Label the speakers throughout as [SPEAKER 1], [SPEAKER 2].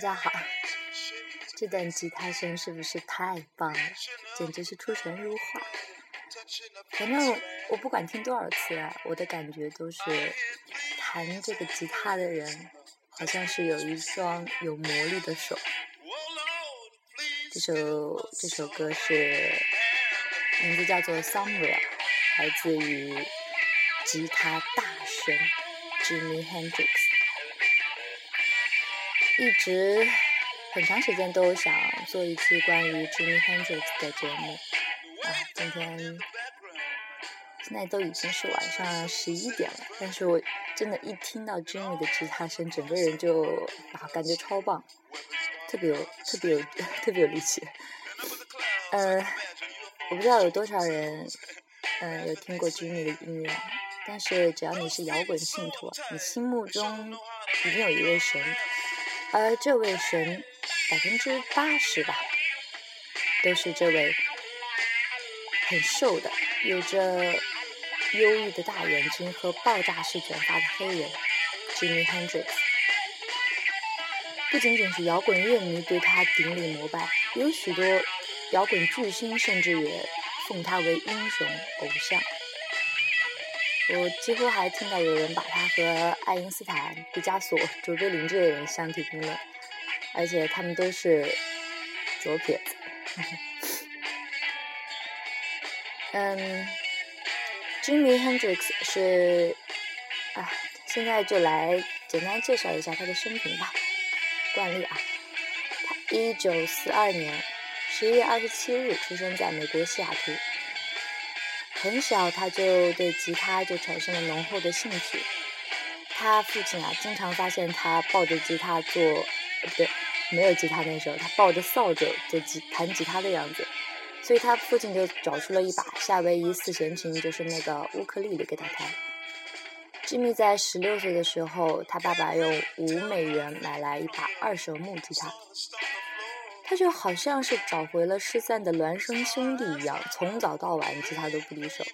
[SPEAKER 1] 大家好，这段吉他声是不是太棒了？简直是出神入化。反正我不管听多少次啊，我的感觉都是弹这个吉他的人好像是有一双有魔力的手。这首这首歌是名字叫做《Somewhere》，来自于吉他大神 Jimmy Hendrix。一直很长时间都想做一期关于 Jimi Hendrix 的节目，啊，今天现在都已经是晚上十一点了，但是我真的，一听到 Jimi 的吉他声，整个人就啊，感觉超棒，特别有特别有 特别有力气。呃，我不知道有多少人，嗯，有听过 Jimi 的音乐，但是只要你是摇滚信徒，你心目中一定有一位神。而这位神，百分之八十吧，都是这位很瘦的、有着忧郁的大眼睛和爆炸式卷发的黑人 Jimi Hendrix。不仅仅是摇滚乐迷对他顶礼膜拜，有许多摇滚巨星甚至也奉他为英雄偶像。我几乎还听到有人把他和爱因斯坦、毕加索、卓别林这类人相提并论，而且他们都是左撇子。嗯，Jimi Hendrix 是啊，现在就来简单介绍一下他的生平吧。惯例啊，他一九四二年十一月二十七日出生在美国西雅图。很小，他就对吉他就产生了浓厚的兴趣。他父亲啊，经常发现他抱着吉他做，不对，没有吉他那时候，他抱着扫帚做吉弹吉他的样子，所以他父亲就找出了一把夏威夷四弦琴，就是那个乌克丽丽给他弹。吉米在十六岁的时候，他爸爸用五美元买来一把二手木吉他。他就好像是找回了失散的孪生兄弟一样，从早到晚吉他都不离手。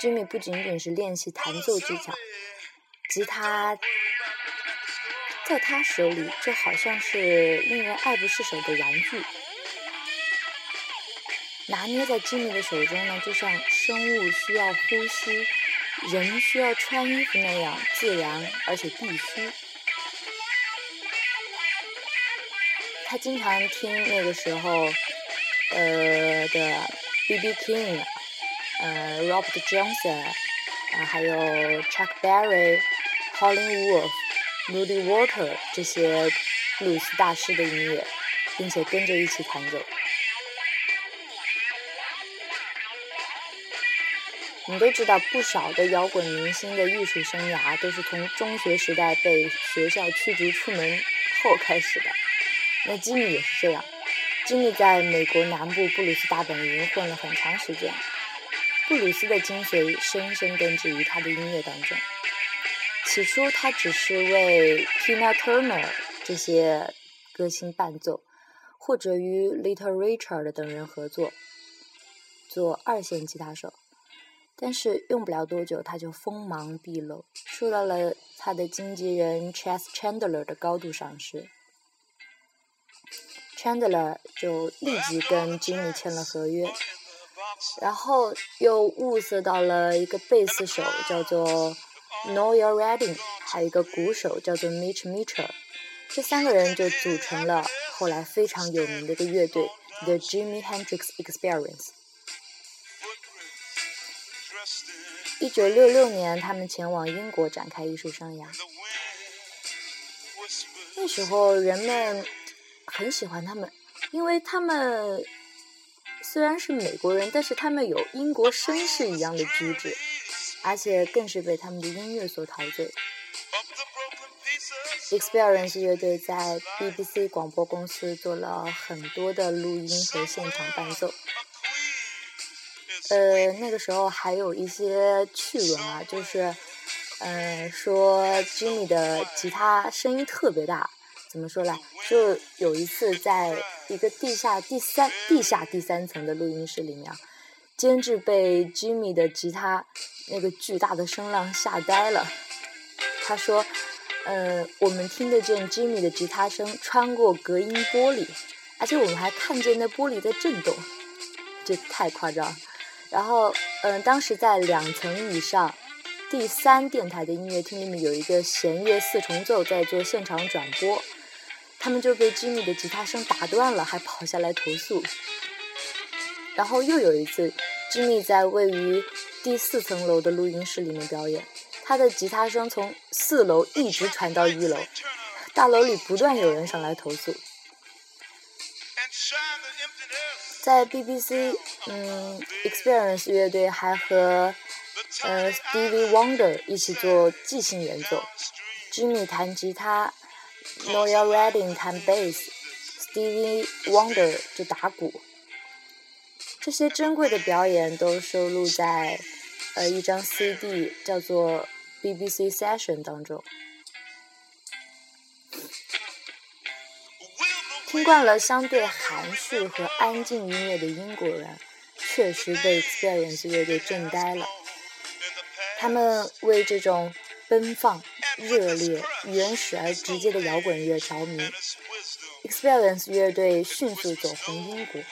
[SPEAKER 1] Jimmy 不仅仅是练习弹奏技巧，吉他在他手里就好像是令人爱不释手的玩具，拿捏在 Jimmy 的手中呢，就像生物需要呼吸、人需要穿衣服那样自然而且必须。他经常听那个时候，呃的 B.B. King，呃 Robert Johnson，啊还有 Chuck Berry、Howlin' Wolf、Muddy Water 这些布鲁斯大师的音乐，并且跟着一起弹奏。我们都知道，不少的摇滚明星的艺术生涯都是从中学时代被学校驱逐出门后开始的。那吉米也是这样，吉米在美国南部布鲁斯大本营混了很长时间，布鲁斯的精髓深深根植于他的音乐当中。起初，他只是为 Tina Turner 这些歌星伴奏，或者与 Little Richard 等人合作，做二线吉他手。但是用不了多久，他就锋芒毕露，受到了他的经纪人 Chas Chandler 的高度赏识。Chandler 就立即跟 Jimmy 签了合约，然后又物色到了一个贝斯手叫做 Noel Redding，还有一个鼓手叫做 Mitch Mitchell，这三个人就组成了后来非常有名的一个乐队 The Jimmy Hendrix Experience。一九六六年，他们前往英国展开艺术生涯。那时候人们。很喜欢他们，因为他们虽然是美国人，但是他们有英国绅士一样的举止，而且更是被他们的音乐所陶醉。Experience 乐队在 BBC 广播公司做了很多的录音和现场伴奏。呃，那个时候还有一些趣闻啊，就是嗯，说 Jimmy 的吉他声音特别大，怎么说呢？就有一次在一个地下第三地下第三层的录音室里面，监制被 Jimmy 的吉他那个巨大的声浪吓呆了。他说：“呃，我们听得见 Jimmy 的吉他声穿过隔音玻璃，而且我们还看见那玻璃在震动，这太夸张。”然后，嗯，当时在两层以上。第三电台的音乐厅里面有一个弦乐四重奏在做现场转播，他们就被 Jimmy 的吉他声打断了，还跑下来投诉。然后又有一次，Jimmy 在位于第四层楼的录音室里面表演，他的吉他声从四楼一直传到一楼，大楼里不断有人上来投诉。在 BBC，嗯，Experience 乐队还和。呃，Stevie Wonder 一起做即兴演奏，Jimmy 弹吉他，Noel Redding 弹贝斯，Stevie Wonder 就打鼓。这些珍贵的表演都收录在呃一张 CD，叫做 BBC Session 当中。听惯了相对含蓄和安静音乐的英国人，确实被 Experience 乐队震呆了。他们为这种奔放、热烈、原始而直接的摇滚乐着迷。Experience 乐队迅速走红英国，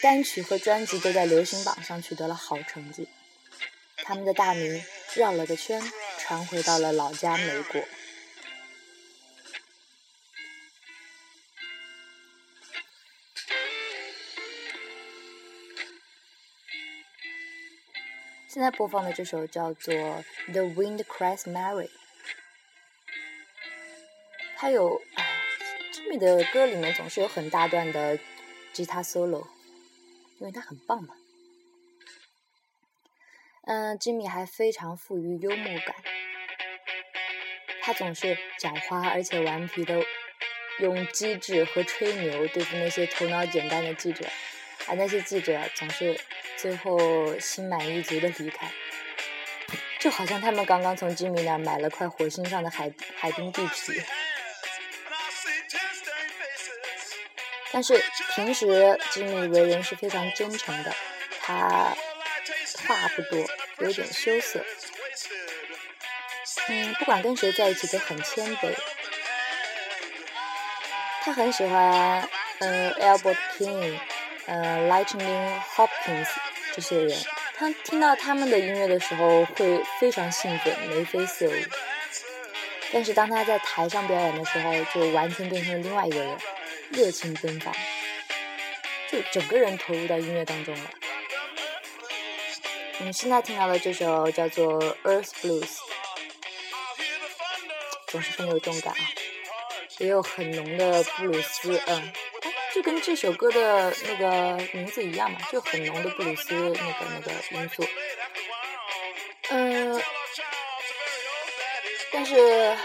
[SPEAKER 1] 单曲和专辑都在流行榜上取得了好成绩。他们的大名绕了个圈，传回到了老家美国。现在播放的这首叫做《The Wind Cries Mary》，它有，Jimmy 的歌里面总是有很大段的吉他 solo，因为它很棒嘛。嗯，Jimmy 还非常富于幽默感，他总是狡猾而且顽皮的用机智和吹牛对付那些头脑简单的记者，而那些记者总是。最后心满意足的离开，就好像他们刚刚从吉米那儿买了块火星上的海海滨地皮。但是平时吉米为人是非常真诚的，他话不多，有点羞涩。嗯，不管跟谁在一起都很谦卑。他很喜欢，嗯，Albert King，呃，Lightning Hopkins。这些人，他听到他们的音乐的时候会非常兴奋，眉飞色舞。但是当他在台上表演的时候，就完全变成了另外一个人，热情奔放，就整个人投入到音乐当中了。我们现在听到的这首叫做《Earth Blues》，总是很有动感啊，也有很浓的布鲁斯，嗯。就跟这首歌的那个名字一样嘛，就很浓的布鲁斯那个那个因素。嗯，但是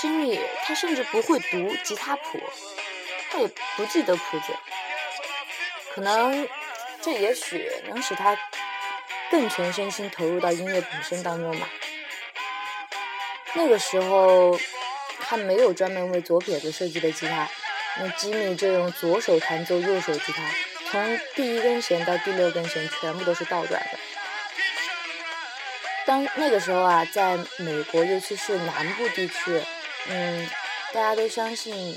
[SPEAKER 1] 珍妮他甚至不会读吉他谱，他也不记得谱子。可能这也许能使他更全身心投入到音乐本身当中吧。那个时候，他没有专门为左撇子设计的吉他。那吉米就用左手弹奏右手吉他，从第一根弦到第六根弦全部都是倒转的。当那个时候啊，在美国，尤其是南部地区，嗯，大家都相信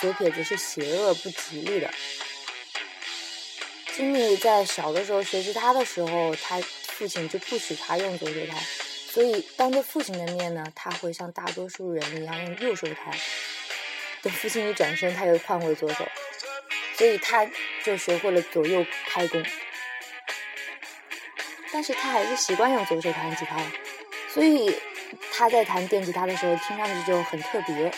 [SPEAKER 1] 左撇子是邪恶不吉利的。吉米在小的时候学吉他的时候，他父亲就不许他用左手弹，所以当着父亲的面呢，他会像大多数人一样用右手弹。等父亲一转身，他又换回左手，所以他就学会了左右开弓。但是他还是习惯用左手弹吉他，所以他在弹电吉他的时候听上去就很特别。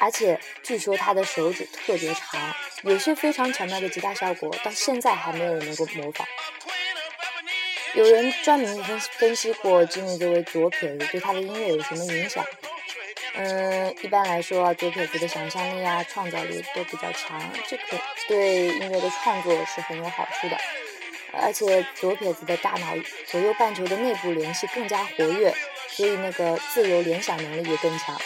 [SPEAKER 1] 而且据说他的手指特别长，有些非常巧妙的吉他效果，到现在还没有人能够模仿。有人专门分分析过吉米作为左撇子对他的音乐有什么影响。嗯，一般来说啊，左撇子的想象力啊、创造力都比较强，这可对音乐的创作是很有好处的。而且左撇子的大脑左右半球的内部联系更加活跃，所以那个自由联想能力也更强。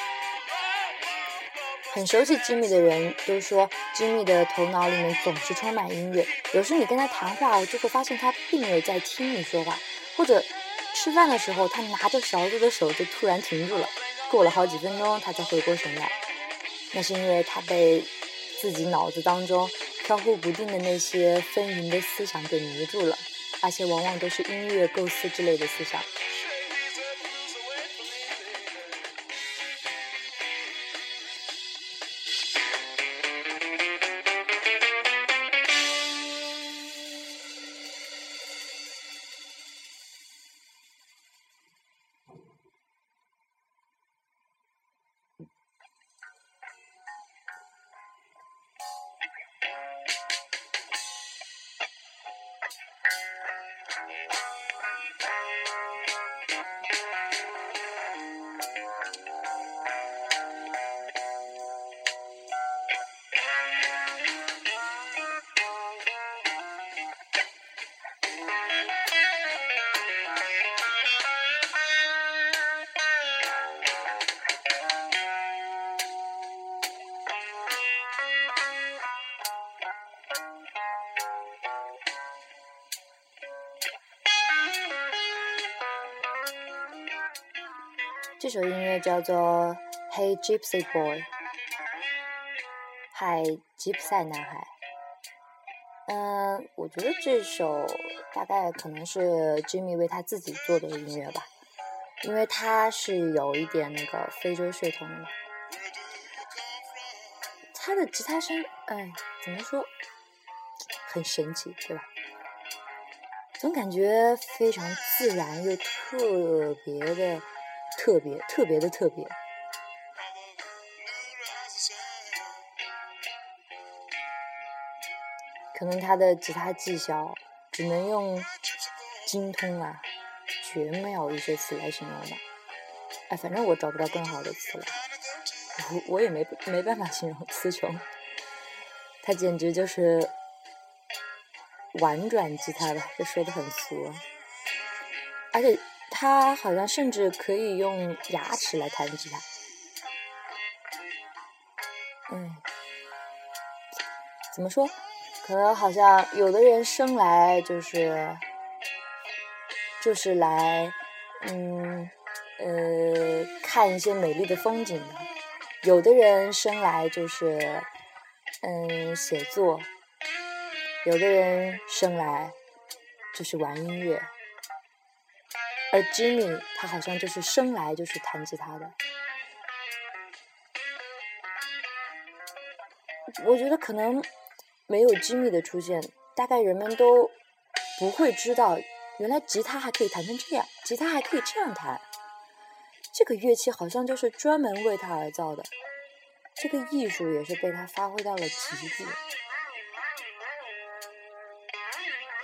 [SPEAKER 1] 很熟悉吉米的人都说，吉米的头脑里面总是充满音乐。有时你跟他谈话，就会发现他并没有在听你说话，或者吃饭的时候，他拿着勺子的手就突然停住了，过了好几分钟他才回过神来。那是因为他被自己脑子当中飘忽不定的那些纷纭的思想给迷住了，那些往往都是音乐构思之类的思想。这首音乐叫做《Hey Gypsy Boy》，嗨，吉普赛男孩。嗯，我觉得这首大概可能是 Jimmy 为他自己做的音乐吧，因为他是有一点那个非洲血统的嘛。他的吉他声，哎，怎么说，很神奇，对吧？总感觉非常自然又特别的。特别特别的特别，可能他的吉他技巧只能用精通啊、绝妙一些词来形容吧。哎，反正我找不到更好的词了，我我也没没办法形容词穷。他简直就是婉转吉他吧，这说的很俗，而且。他好像甚至可以用牙齿来弹吉他，嗯，怎么说？可能好像有的人生来就是就是来，嗯呃看一些美丽的风景的，有的人生来就是嗯写作，有的人生来就是玩音乐。而 Jimmy 他好像就是生来就是弹吉他的，我觉得可能没有 Jimmy 的出现，大概人们都不会知道，原来吉他还可以弹成这样，吉他还可以这样弹，这个乐器好像就是专门为他而造的，这个艺术也是被他发挥到了极致，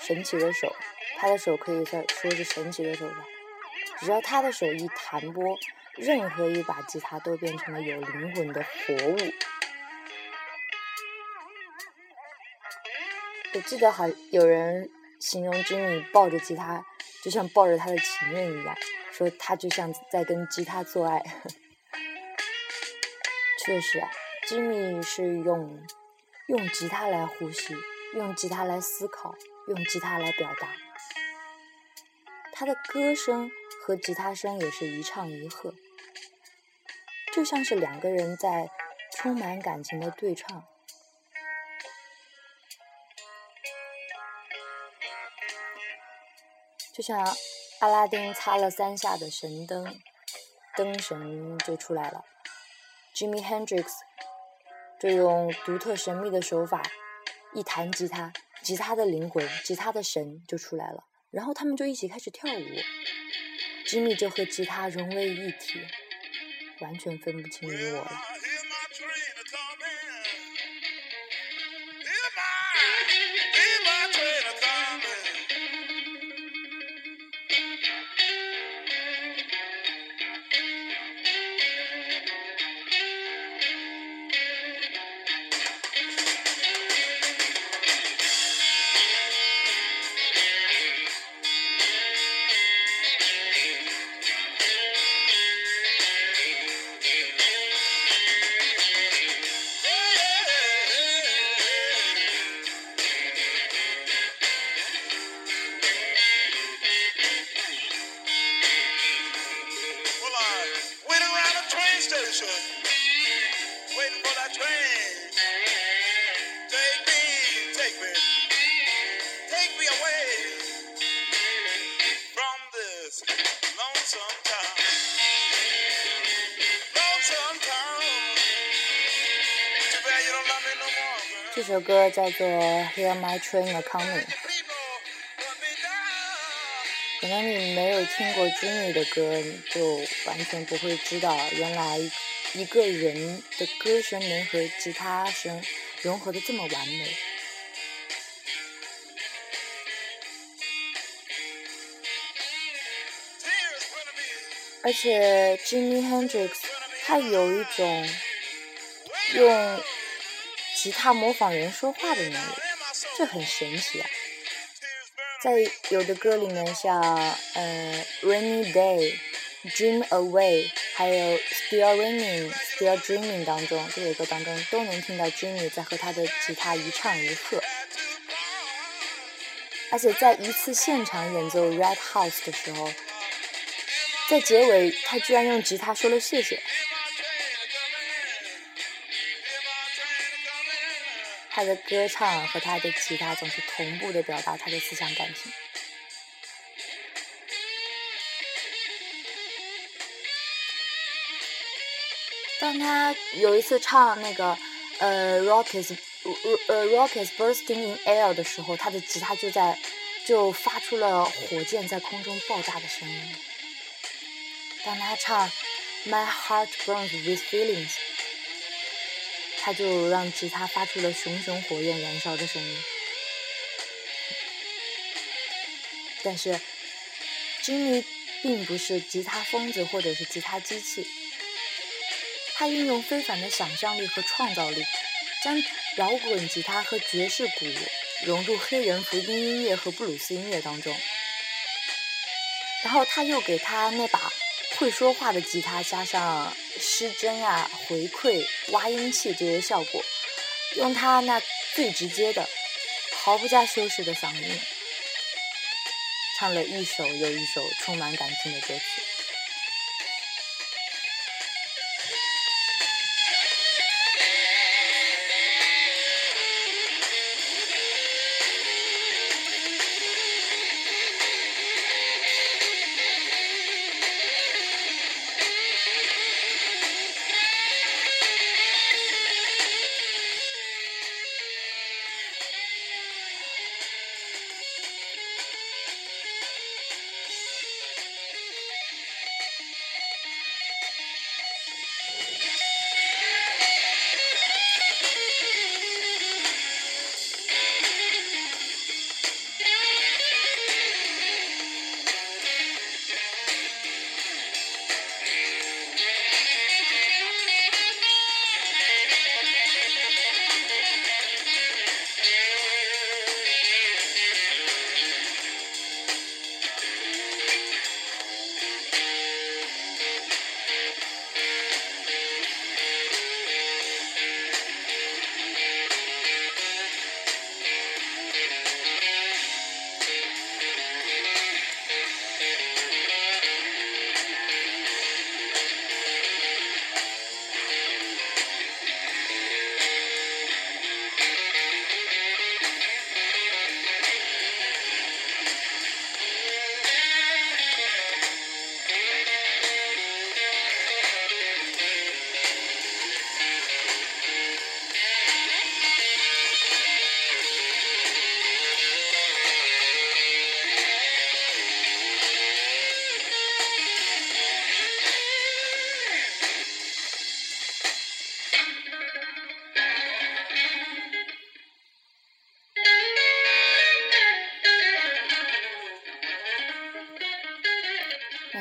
[SPEAKER 1] 神奇的手，他的手可以算说是神奇的手吧。只要他的手一弹拨，任何一把吉他都变成了有灵魂的活物。我记得好有人形容 Jimmy 抱着吉他，就像抱着他的情人一样，说他就像在跟吉他做爱。确实，Jimmy 是用用吉他来呼吸，用吉他来思考，用吉他来表达。他的歌声。和吉他声也是一唱一和，就像是两个人在充满感情的对唱，就像阿拉丁擦了三下的神灯，灯神就出来了。Jimmy Hendrix 就用独特神秘的手法一弹吉他，吉他的灵魂，吉他的神就出来了，然后他们就一起开始跳舞。吉米就和吉他融为一体，完全分不清你我了。首歌叫做《Hear My Train A Coming》。可能你没有听过 Jimmy 的歌，你就完全不会知道，原来一个人的歌声能和吉他声融合的这么完美。而且 Jimmy Hendrix 他有一种用吉他模仿人说话的能力，这很神奇啊！在有的歌里面，像呃《Rainy Day》、《Dream Away》，还有《Still Raining》、《Still Dreaming》当中，这些歌当中都能听到 Jimmy 在和他的吉他一唱一和。而且在一次现场演奏《Red House》的时候，在结尾他居然用吉他说了谢谢。他的歌唱和他的吉他总是同步的表达他的思想感情。当他有一次唱那个呃《Rockets》呃《Rockets Bursting in Air》的时候，他的吉他就在就发出了火箭在空中爆炸的声音。当他唱《My Heart Burns with Feelings》。他就让吉他发出了熊熊火焰燃烧的声音，但是吉米并不是吉他疯子或者是吉他机器，他运用非凡的想象力和创造力，将摇滚吉他和爵士鼓融入黑人福音音乐和布鲁斯音乐当中，然后他又给他那把。会说话的吉他加上失真啊、回馈、挖音器这些效果，用他那最直接的、毫不加修饰的嗓音，唱了一首又一首充满感情的歌曲。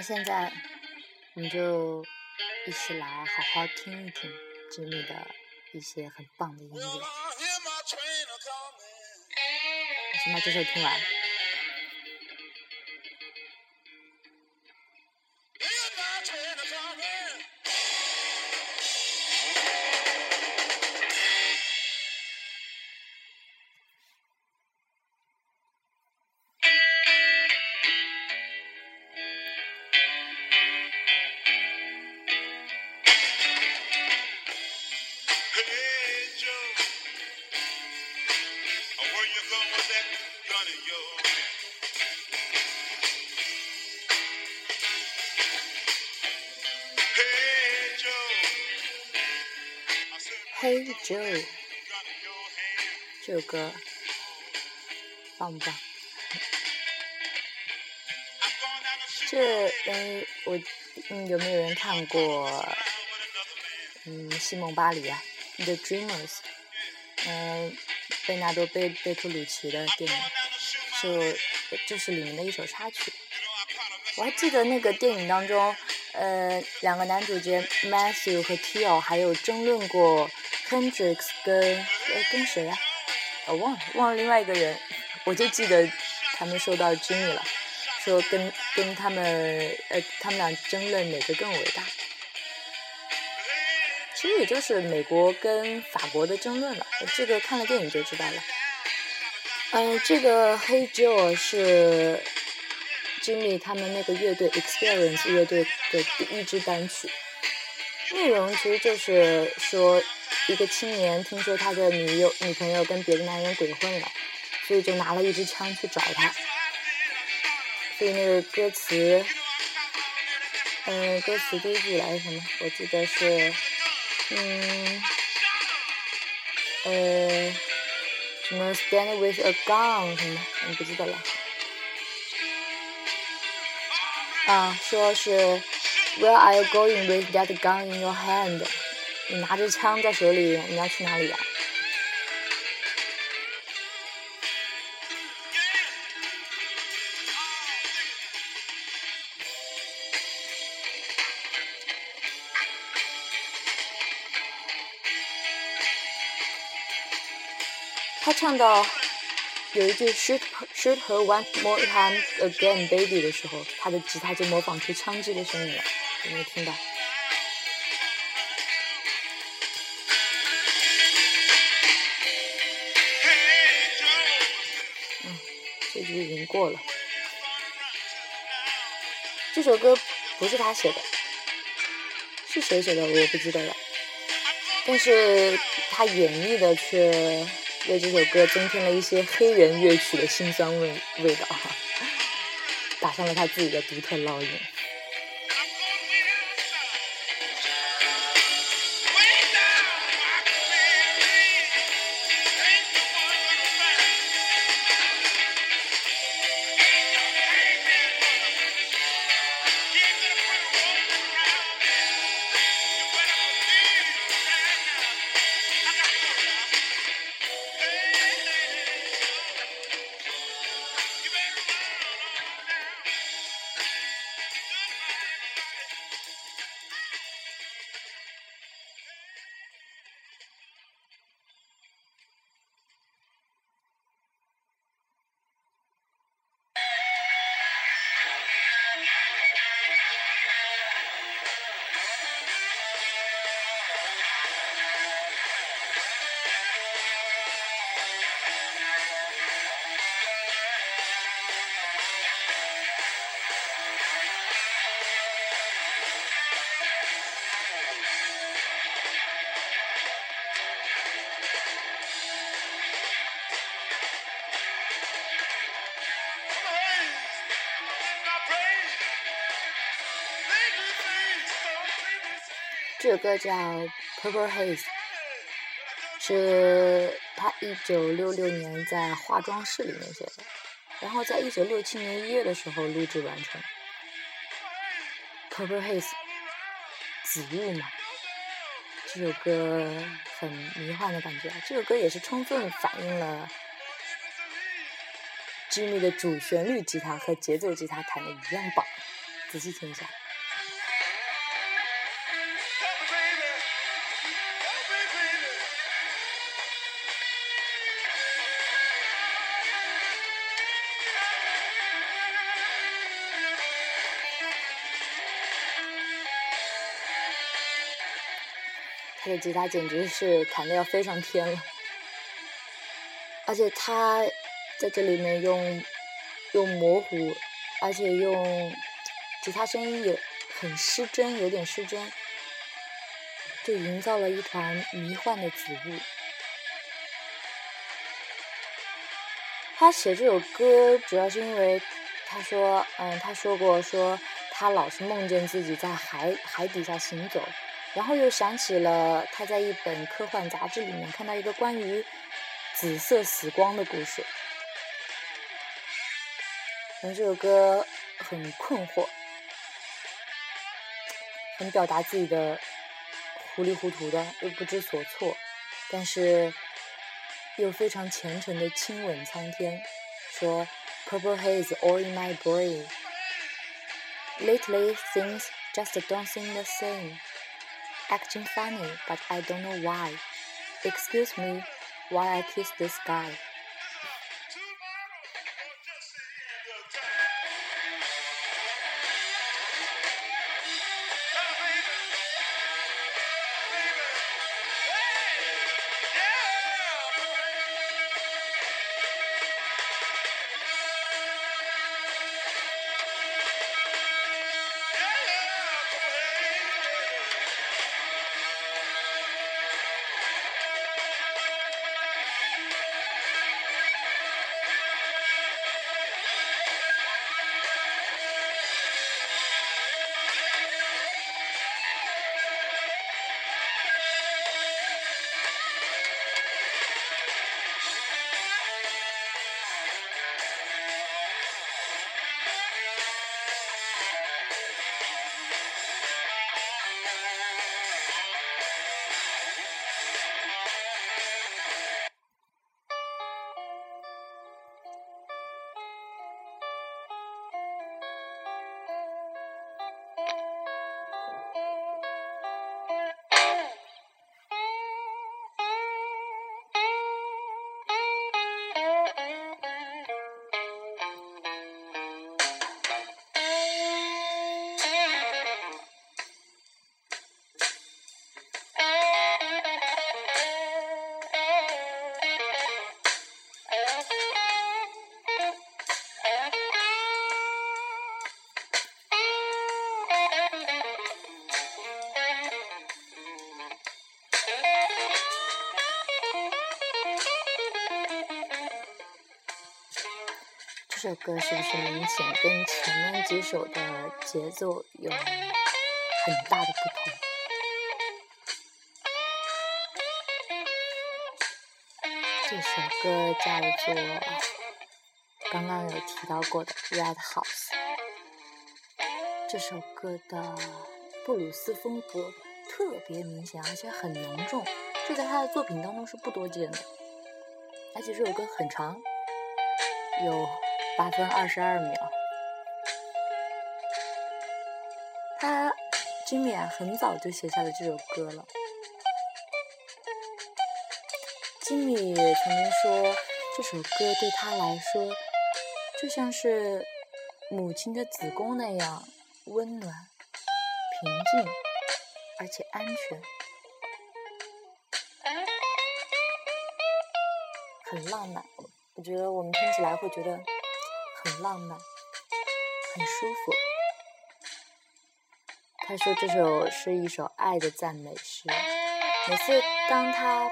[SPEAKER 1] 现在，我们就一起来好好听一听 Jimmy 的一些很棒的音乐。先把这首听完。you're. Hey Joe. 这首歌棒不棒？这嗯，我嗯，有没有人看过嗯，西蒙·巴黎啊？The Dreamers》？嗯，贝纳多贝贝托鲁奇的电影，是就是里面的一首插曲。我还记得那个电影当中，呃，两个男主角 Matthew 和 Tio 还有争论过。Hendrix 跟呃跟谁呀？我忘了忘了另外一个人，我就记得他们说到 Jimmy 了，说跟跟他们呃他们俩争论哪个更伟大。其实也就是美国跟法国的争论了，这个看了电影就知道了。嗯，这个黑 Joe 是 Jimmy 他们那个乐队 Experience 乐队的第一支单曲，内容其实就是说。一个青年听说他的女友女朋友跟别的男人鬼混了，所以就拿了一支枪去找他。所以那个歌词，嗯，歌词第一句来什么？我记得是，嗯，呃，什么 “stand with a gun” 什么？我不记得了。啊，说是 “Where are you going with that gun in your hand？” 你拿着枪在手里，你要去哪里呀？ 他唱到有一句 “shoot shoot her once more time again, baby” 的时候，他的吉他就模仿出枪击的声音了，有没有听到？嗯，这句已经过了。这首歌不是他写的，是谁写的我不记得了。但是他演绎的却为这首歌增添了一些黑人乐曲的辛酸味味道，打上了他自己的独特烙印。这首歌叫《Purple Haze》，是他一九六六年在化妆室里面写的，然后在一九六七年一月的时候录制完成。Purple Haze，紫雾嘛，这首歌很迷幻的感觉。这首歌也是充分反映了 Jimmy 的主旋律吉他和节奏吉他弹的一样棒，仔细听一下。这吉他简直是弹的要飞上天了，而且他在这里面用用模糊，而且用吉他声音也很失真，有点失真，就营造了一团迷幻的紫雾。他写这首歌主要是因为他说，嗯，他说过说他老是梦见自己在海海底下行走。然后又想起了他在一本科幻杂志里面看到一个关于紫色死光的故事。然后这首歌很困惑，很表达自己的糊里糊涂的又不知所措，但是又非常虔诚的亲吻苍天，说 “Purple haze all in my brain, lately things just don't seem the same.” Acting funny, but I don't know why. Excuse me while I kiss this sky. 这首歌是不是明显跟前面几首的节奏有很大的不同？这首歌叫做刚刚有提到过的《Red House》。这首歌的布鲁斯风格特别明显，而且很浓重，这在他的作品当中是不多见的。而且这首歌很长，有。八分二十二秒，他金米啊很早就写下了这首歌了。金米曾经说，这首歌对他来说就像是母亲的子宫那样温暖、平静，而且安全，很浪漫。我觉得我们听起来会觉得。很浪漫，很舒服。他说这首是一首爱的赞美诗。每次当他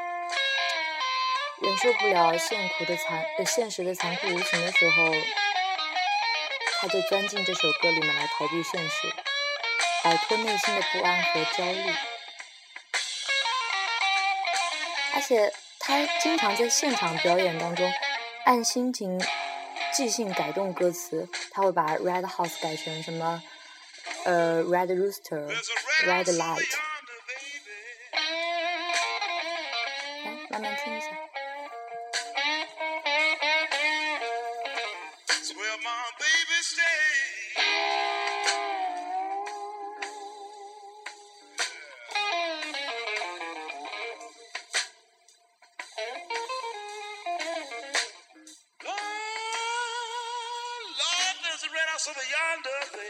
[SPEAKER 1] 忍受不了现苦的残、呃现实的残酷无情的时候，他就钻进这首歌里面来逃避现实，摆脱内心的不安和焦虑。而且他经常在现场表演当中按心情。即兴改动歌词，他会把 Red House 改成什么？呃，Red Rooster，Red Light。castle yonder.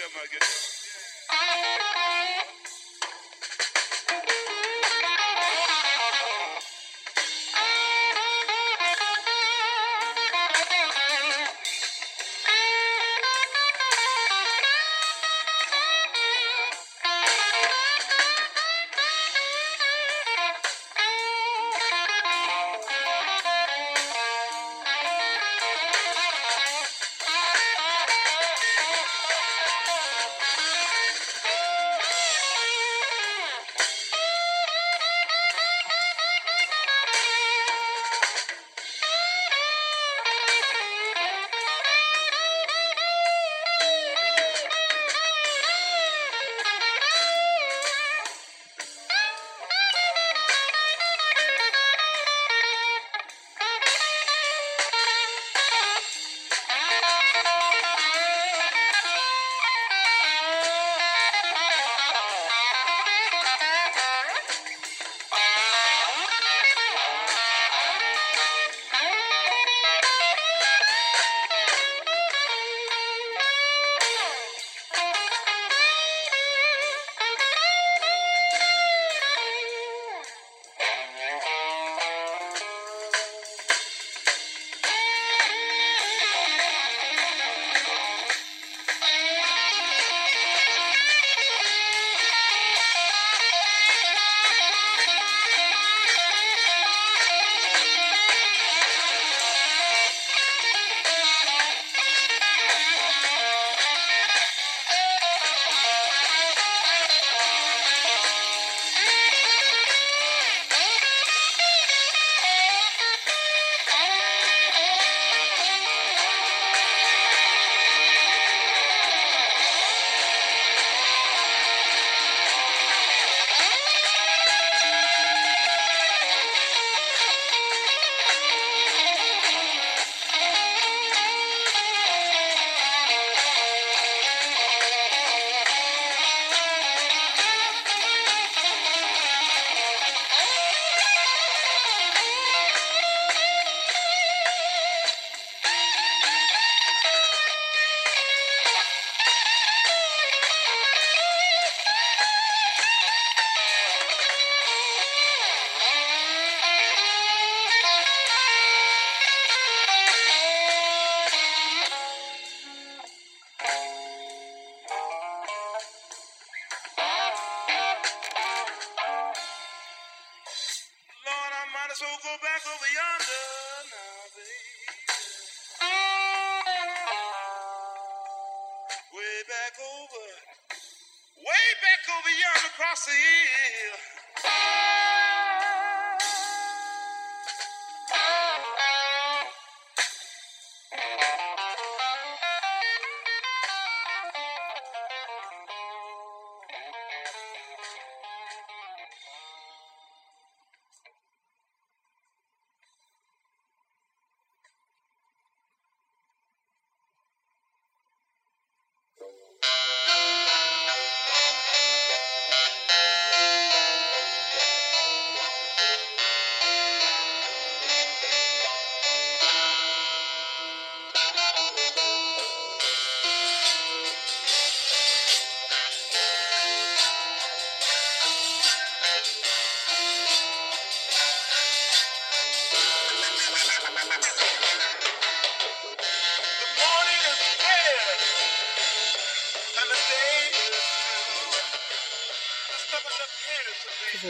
[SPEAKER 2] them again.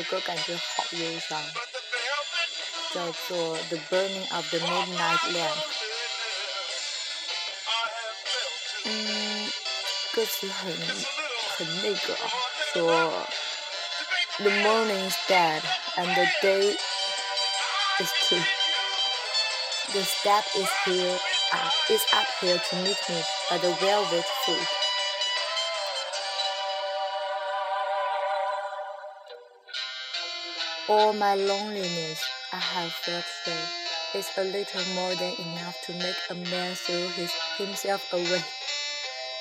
[SPEAKER 2] 歌感觉好忧伤，叫做《The Burning of the Midnight Lamp》。嗯，歌词很很那个啊，说 The morning is dead and the day is too. The step is here, uh, is up here to meet me by the velvet foot. All my loneliness I have felt here is a little more than enough to make a man throw his, himself away.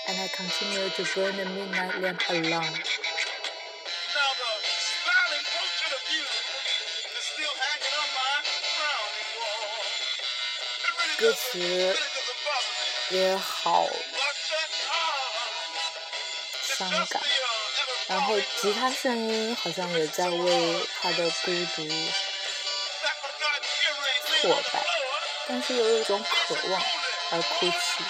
[SPEAKER 2] And I continue to burn the midnight lamp alone. 歌词也好伤感。 然后吉他声音好像也在为他的孤独挫败，但是又有一种渴望而哭泣。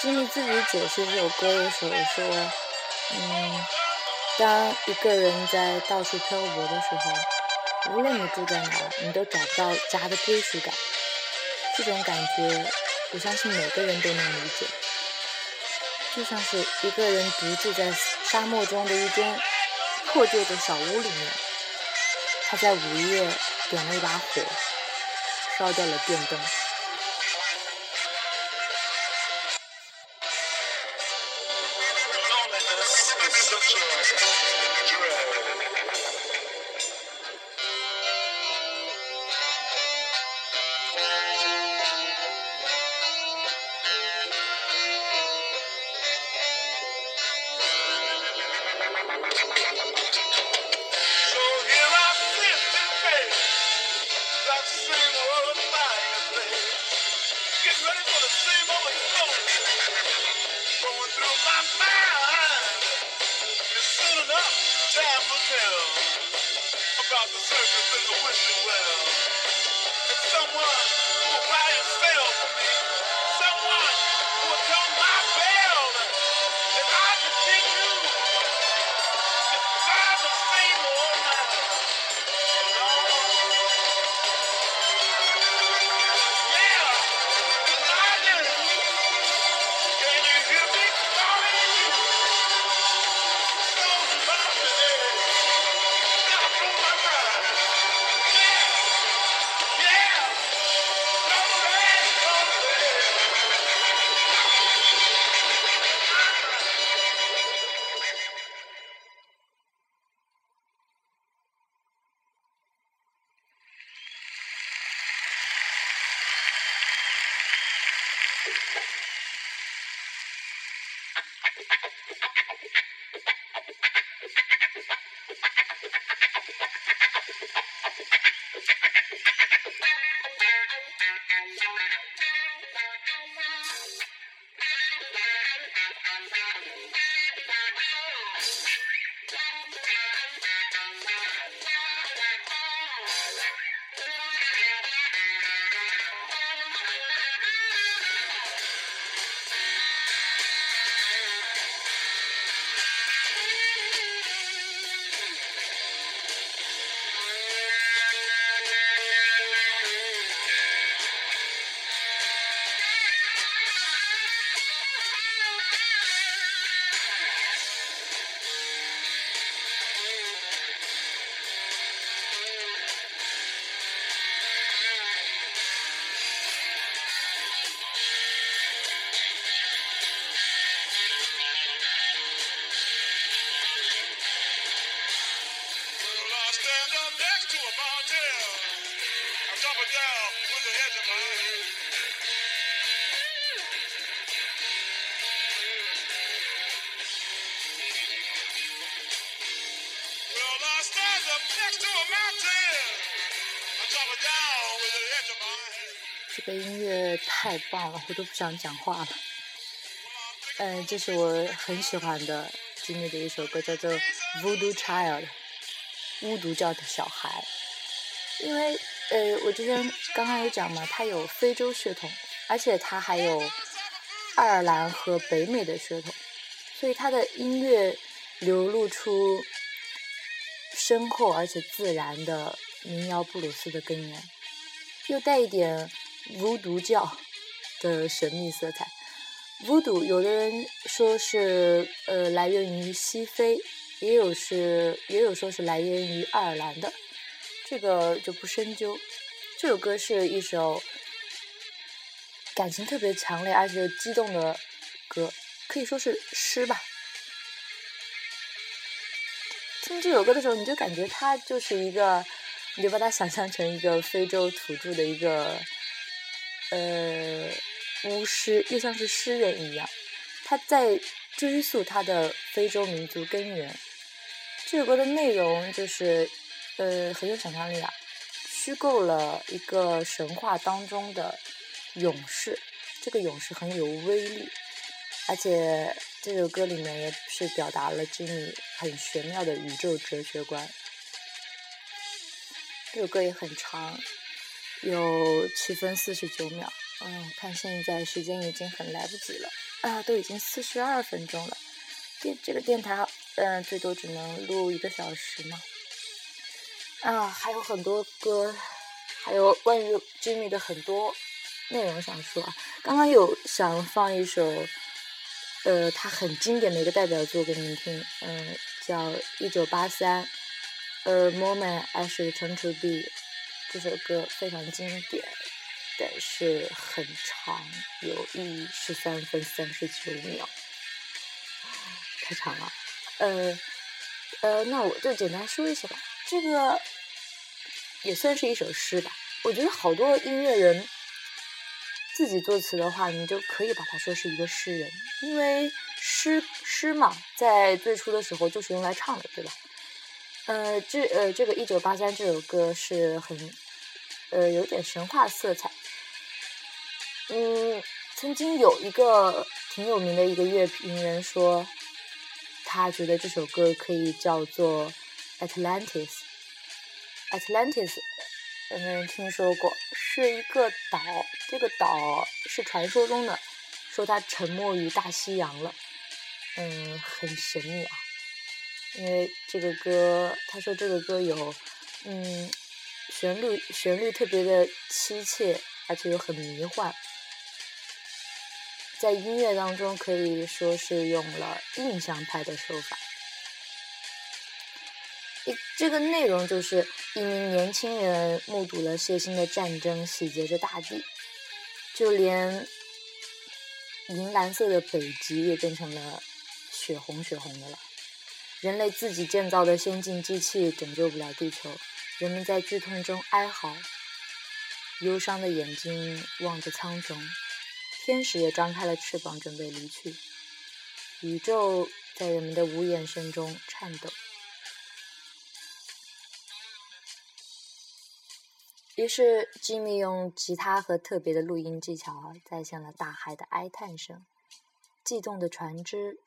[SPEAKER 2] 吉米自己解释这首歌的时候说：“嗯，当一个人在到处漂泊的时候，无论你住在哪，你都找不到家的归属感。这种感觉，我相信每个人都能理解。”就像是一个人独自在沙漠中的一间破旧的小屋里面，他在午夜点了一把火，烧掉了电灯。太棒了，我都不想讲话了。嗯，这是我很喜欢的吉米的一首歌，叫做《Voodoo Child》，巫毒教的小孩。因为呃，我之前刚刚有讲嘛，他有非洲血统，而且他还有爱尔兰和北美的血统，
[SPEAKER 1] 所以他的音乐流露出深厚而且自然的民谣布鲁斯的根源，又带一点巫毒教的神秘色彩。巫毒有的人说是呃来源于西非，也有是也有说是来源于爱尔兰的，这个就不深究。这首歌是一首感情特别强烈而且激动的歌，可以说是诗吧。听这首歌的时候，你就感觉他就是一个，你就把它想象成一个非洲土著的一个呃巫师，又像是诗人一样，他在追溯他的非洲民族根源。这首歌的内容就是呃很有想象力啊。虚构了一个神话当中的勇士，这个勇士很有威力，而且这首歌里面也是表达了吉米很玄妙的宇宙哲学观。这首歌也很长，有七分四十九秒。嗯，看现在时间已经很来不及了啊，都已经四十二分钟了。电这个电台，嗯，最多只能录一个小时嘛。啊，还有很多歌，还有关于 Jimmy 的很多内容想说啊。刚刚有想放一首，呃，他很经典的一个代表作给你们听，嗯，叫《一九八三》，呃，《Moment I Should Turn to Be》这首歌非常经典，但是很长，有一十三分三十九秒，太长了。呃，呃，那我就简单说一下吧。这个也算是一首诗吧。我觉得好多音乐人自己作词的话，你就可以把它说是一个诗人，因为诗诗嘛，在最初的时候就是用来唱的，对吧？呃，这呃，这个一九八三这首歌是很呃有点神话色彩。嗯，曾经有一个挺有名的一个乐评人说，他觉得这首歌可以叫做。Atlantis，Atlantis，嗯，听说过，是一个岛。这个岛是传说中的，说它沉没于大西洋了。嗯，很神秘啊。因为这个歌，他说这个歌有，嗯，旋律旋律特别的凄切，而且又很迷幻。在音乐当中可以说是用了印象派的手法。这个内容就是一名年轻人目睹了血腥的战争洗劫着大地，就连银蓝色的北极也变成了血红血红的了。人类自己建造的先进机器拯救不了地球，人们在剧痛中哀嚎，忧伤的眼睛望着苍穹，天使也张开了翅膀准备离去，宇宙在人们的无言声中颤抖。于是，吉米用吉他和特别的录音技巧，再现了大海的哀叹声、悸动的船只、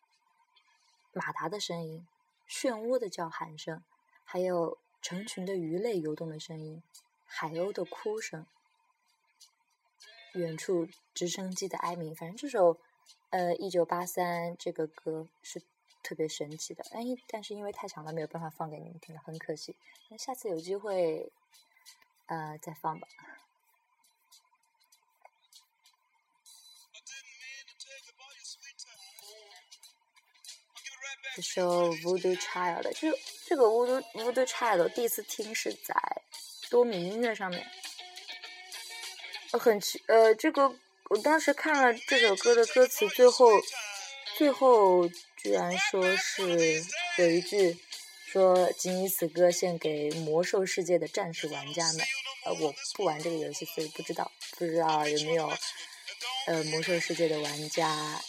[SPEAKER 1] 马达的声音、漩涡的叫喊声，还有成群的鱼类游动的声音、海鸥的哭声、远处直升机的哀鸣。反正这首，呃，一九八三这个歌是特别神奇的。哎，但是因为太长了，没有办法放给你们听了，很可惜。那下次有机会。呃，再放吧。这首《Voodoo Child》，就这个《Voodoo Voodoo Child》，第一次听是在多米音乐上面。很奇，呃，这个我当时看了这首歌的歌词，最后最后居然说是有一句说：“仅以此歌献给魔兽世界的战士玩家们。”呃，我不玩这个游戏，所以不知道，不知道有没有呃魔兽世界的玩家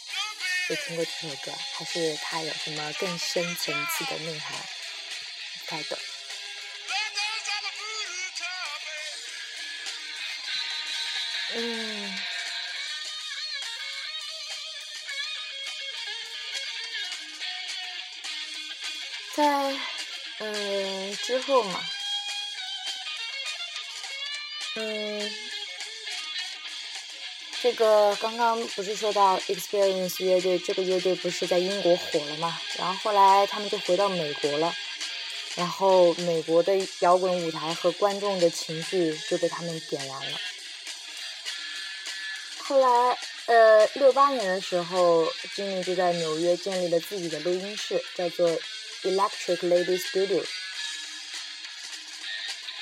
[SPEAKER 1] 有听过这首歌，还是它有什么更深层次的内涵？不太懂。在嗯之后嘛。嗯这个刚刚不是说到 Experience 乐队，这个乐队不是在英国火了嘛？然后后来他们就回到美国了，然后美国的摇滚舞台和观众的情绪就被他们点燃了。后来，呃，六八年的时候，Jimmy 就在纽约建立了自己的录音室，叫做 Electric Lady Studio。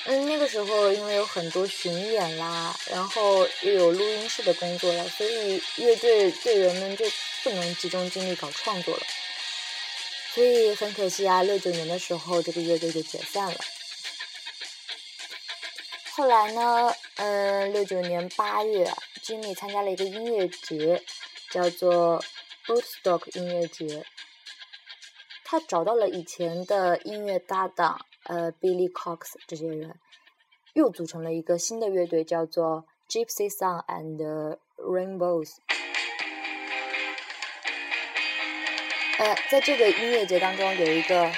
[SPEAKER 1] 嗯，那个时候因为有很多巡演啦，然后又有录音室的工作了，所以乐队队员们就不能集中精力搞创作了。所以很可惜啊，六九年的时候这个乐队就解散了。后来呢，嗯，六九年八月，Jimmy 参加了一个音乐节，叫做 Woodstock 音乐节。他找到了以前的音乐搭档。呃，Billy Cox 这些人又组成了一个新的乐队，叫做 Gypsy Sun and Rainbows。呃，在这个音乐节当中，有一个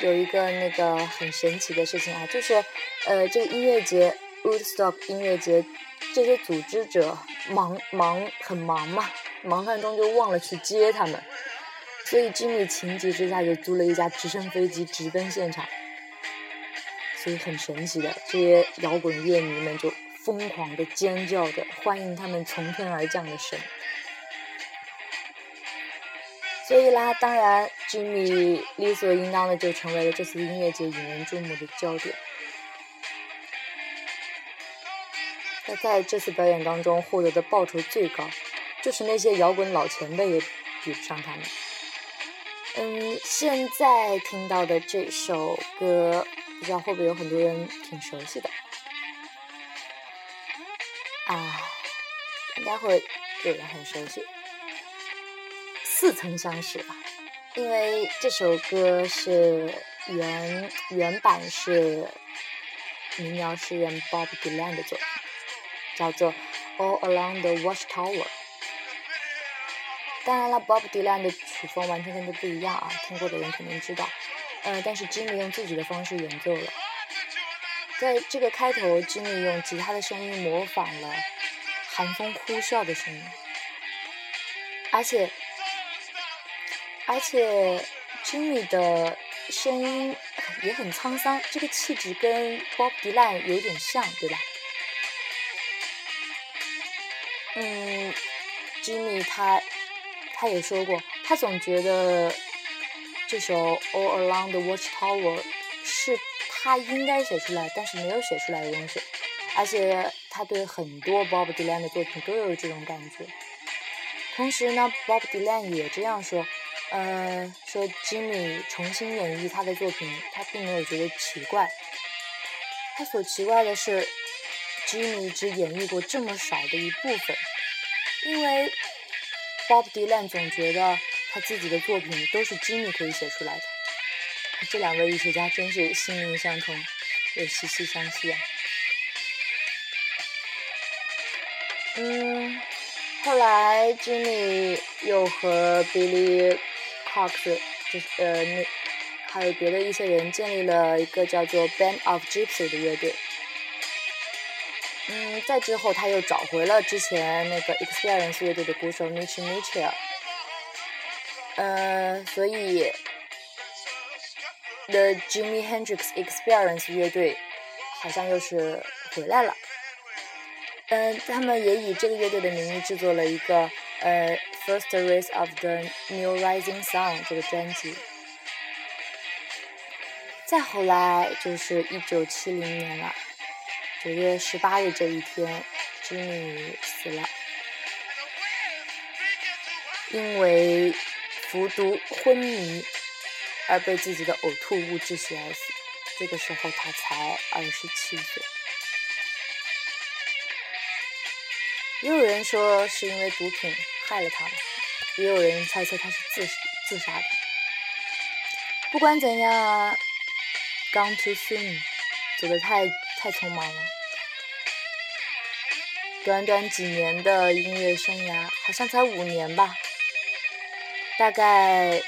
[SPEAKER 1] 有一个那个很神奇的事情啊，就是呃，这个音乐节 Woodstock 音乐节，这些组织者忙忙很忙嘛，忙乱中就忘了去接他们。所以，Jimmy 情急之下就租了一架直升飞机直奔现场。所以很神奇的，这些摇滚乐迷们就疯狂的尖叫着欢迎他们从天而降的神。所以啦，当然，Jimmy 理所应当的就成为了这次音乐节引人注目的焦点。他在这次表演当中获得的报酬最高，就是那些摇滚老前辈也比不上他们。嗯，现在听到的这首歌，不知道会不会有很多人挺熟悉的？啊，应该会有人很熟悉，似曾相识吧？因为这首歌是原原版是民谣诗人 Bob Dylan 的作品，叫做《All Along the Watchtower》。当然了，Bob Dylan 的曲风完全跟这不一样啊，听过的人肯定知道。呃，但是 Jimmy 用自己的方式演奏了，在这个开头，Jimmy 用吉他的声音模仿了寒风呼啸的声音，而且而且 Jimmy 的声音也很沧桑，这个气质跟 Bob Dylan 有点像，对吧？嗯，Jimmy 他。他也说过，他总觉得这首《All Along the Watchtower》是他应该写出来，但是没有写出来的东西。而且他对很多 Bob Dylan 的作品都有这种感觉。同时呢，Bob Dylan 也这样说，呃，说 Jimmy 重新演绎他的作品，他并没有觉得奇怪。他所奇怪的是，Jimmy 只演绎过这么少的一部分，因为。Bob Dylan 总觉得他自己的作品都是 Jimmy 可以写出来的，这两位艺术家真是心灵相通，又息息相惜啊。嗯，后来 Jimmy 又和 Billy Cox，就是呃那还有别的一些人建立了一个叫做 Band of Gypsy 的乐队。再之后他又找回了之前那个 Experience 乐队的鼓手 Mitch Mitchell，呃，所以 The Jimi Hendrix Experience 乐队好像又是回来了。嗯，他们也以这个乐队的名义制作了一个呃 First Race of the New Rising Sun 这个专辑。再后来就是一九七零年了。九月十八日这一天吉米死了，因为服毒昏迷而被自己的呕吐物窒息而死。这个时候他才二十七岁。也有人说是因为毒品害了他，也有人猜测他是自自杀的。不管怎样，Gone too soon，走得太太匆忙了。短短几年的音乐生涯，好像才五年吧。大概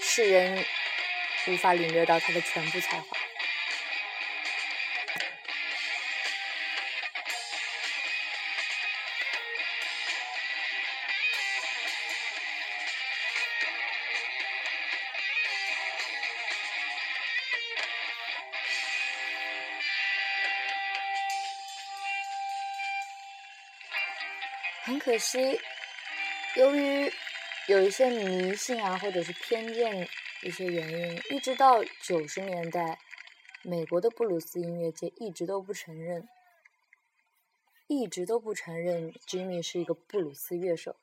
[SPEAKER 1] 世人无法领略到他的全部才华。可惜，由于有一些迷信啊，或者是偏见一些原因，一直到九十年代，美国的布鲁斯音乐界一直都不承认，一直都不承认 Jimmy 是一个布鲁斯乐手。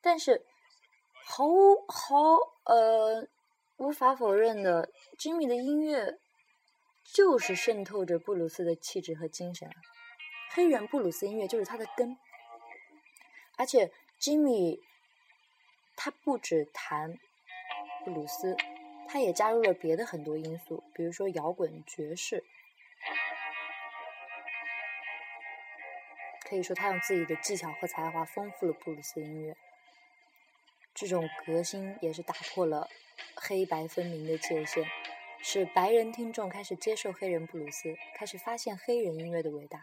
[SPEAKER 1] 但是，毫无毫呃无法否认的，Jimmy 的音乐就是渗透着布鲁斯的气质和精神，黑人布鲁斯音乐就是他的根。而且，Jimmy，他不止弹布鲁斯，他也加入了别的很多因素，比如说摇滚、爵士。可以说，他用自己的技巧和才华丰富了布鲁斯音乐。这种革新也是打破了黑白分明的界限，使白人听众开始接受黑人布鲁斯，开始发现黑人音乐的伟大。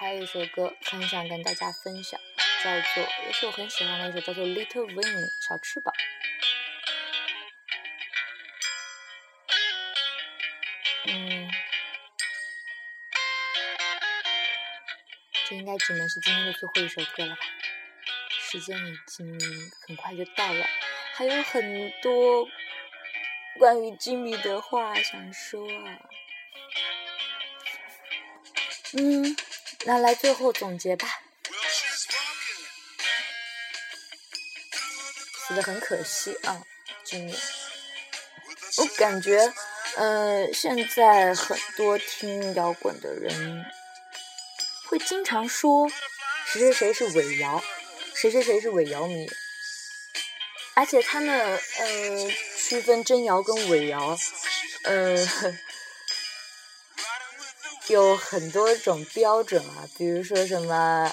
[SPEAKER 1] 还有一首歌很想跟大家分享，叫做也是我很喜欢的一首，叫做《Little Wing》小翅膀。嗯，这应该只能是今天的最后一首歌了吧？时间已经很快就到了，还有很多关于吉米的话想说啊。嗯，那来最后总结吧。死的很可惜啊，今年。我感觉，呃，现在很多听摇滚的人会经常说谁谁谁是伪摇，谁谁谁是伪摇迷，而且他们呃区分真摇跟伪摇，呃。有很多种标准啊，比如说什么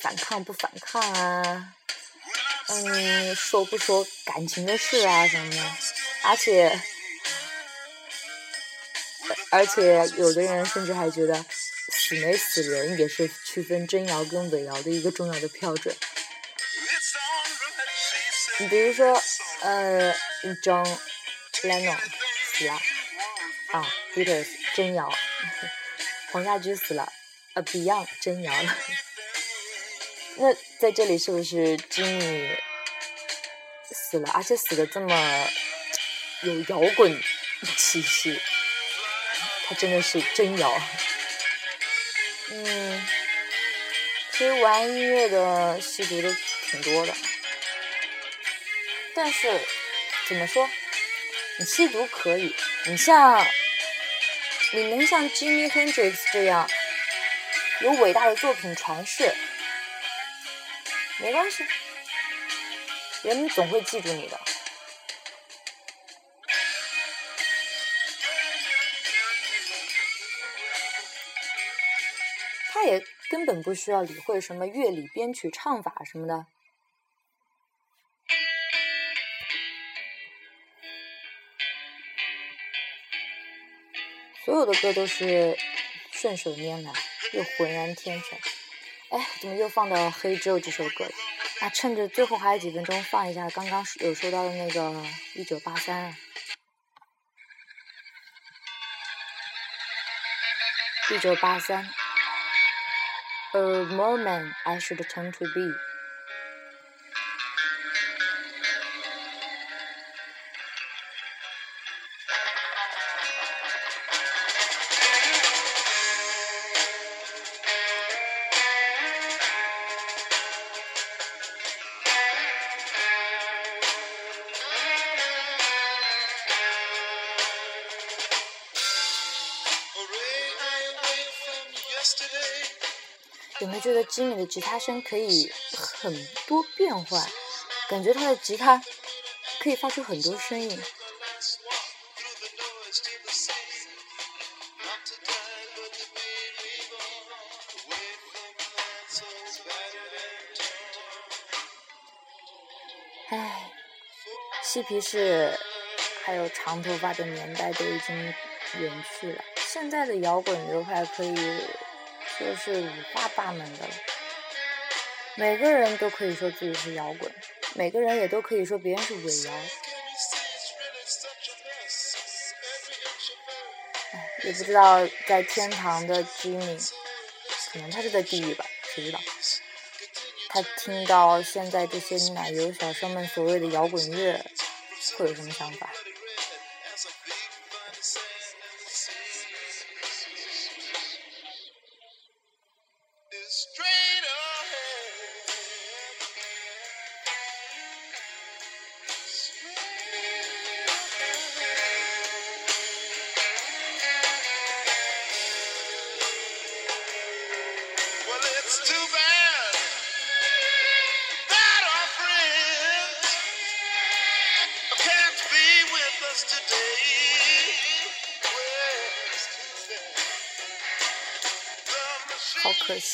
[SPEAKER 1] 反抗不反抗啊，嗯，说不说感情的事啊什么的，而且而且有的人甚至还觉得死没死人也是区分真谣跟伪谣的一个重要的标准。你比如说，呃，John Lennon 死了，啊，Beatles 真谣。黄家驹死了，呃，Beyond 真摇了。那在这里是不是 Jimmy 死了，而且死的这么有摇滚气息？他真的是真摇。嗯，其实玩音乐的吸毒的挺多的，但是怎么说？你吸毒可以，你像。你能像 Jimmy Hendrix 这样有伟大的作品传世，没关系，人们总会记住你的。他也根本不需要理会什么乐理、编曲、唱法什么的。所有的歌都是顺手拈来，又浑然天成。哎，怎么又放到《黑昼》这首歌了？那，趁着最后还有几分钟，放一下刚刚有说到的那个《一九八三》。一九八三，A moment I should turn to be。有没有觉得吉米的吉他声可以很多变换？感觉他的吉他可以发出很多声音。哎，嬉皮士还有长头发的年代都已经远去了，现在的摇滚流派可以。说是五花八门的了。每个人都可以说自己是摇滚，每个人也都可以说别人是伪摇。哎，也不知道在天堂的吉米可能他是在地狱吧，谁知道？他听到现在这些奶油小生们所谓的摇滚乐，会有什么想法？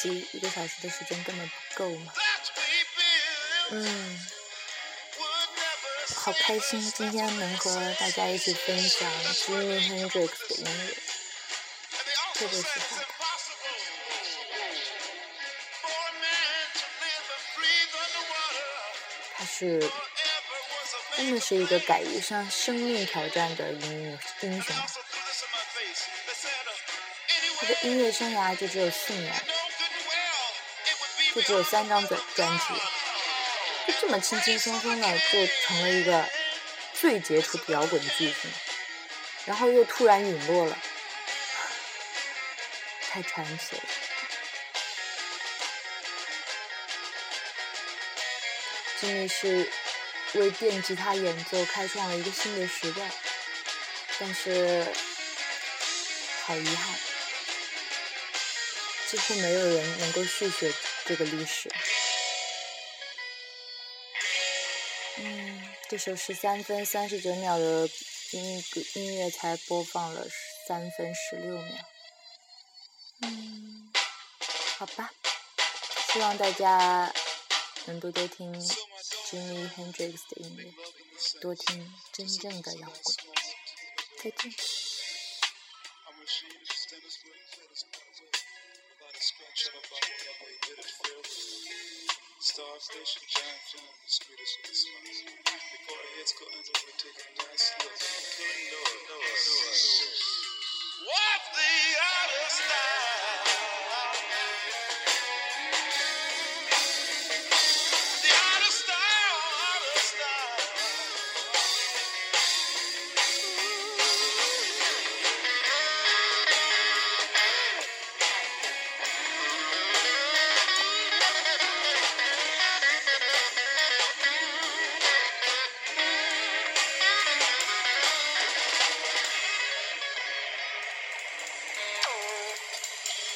[SPEAKER 1] 好可惜，一个小时的时间根本不够嘛。嗯，好开心，今天能和大家一起分享 Jimi Hendrix 的音乐，特别喜欢他。他是真的是一个敢于向生命挑战的音乐英雄。他的音乐生涯就只有四年，就只有三张专专辑，就这么轻轻松松的就成了一个最杰出的摇滚巨星，然后又突然陨落了，太传奇了。吉米是为电吉他演奏开创了一个新的时代，但是好遗憾。几乎没有人能够续写这个历史。嗯，这首十三分三十九秒的音音乐才播放了三分十六秒。嗯，好吧，希望大家能多多听 Jimi Hendrix 的音乐，多听真正的摇滚。再见。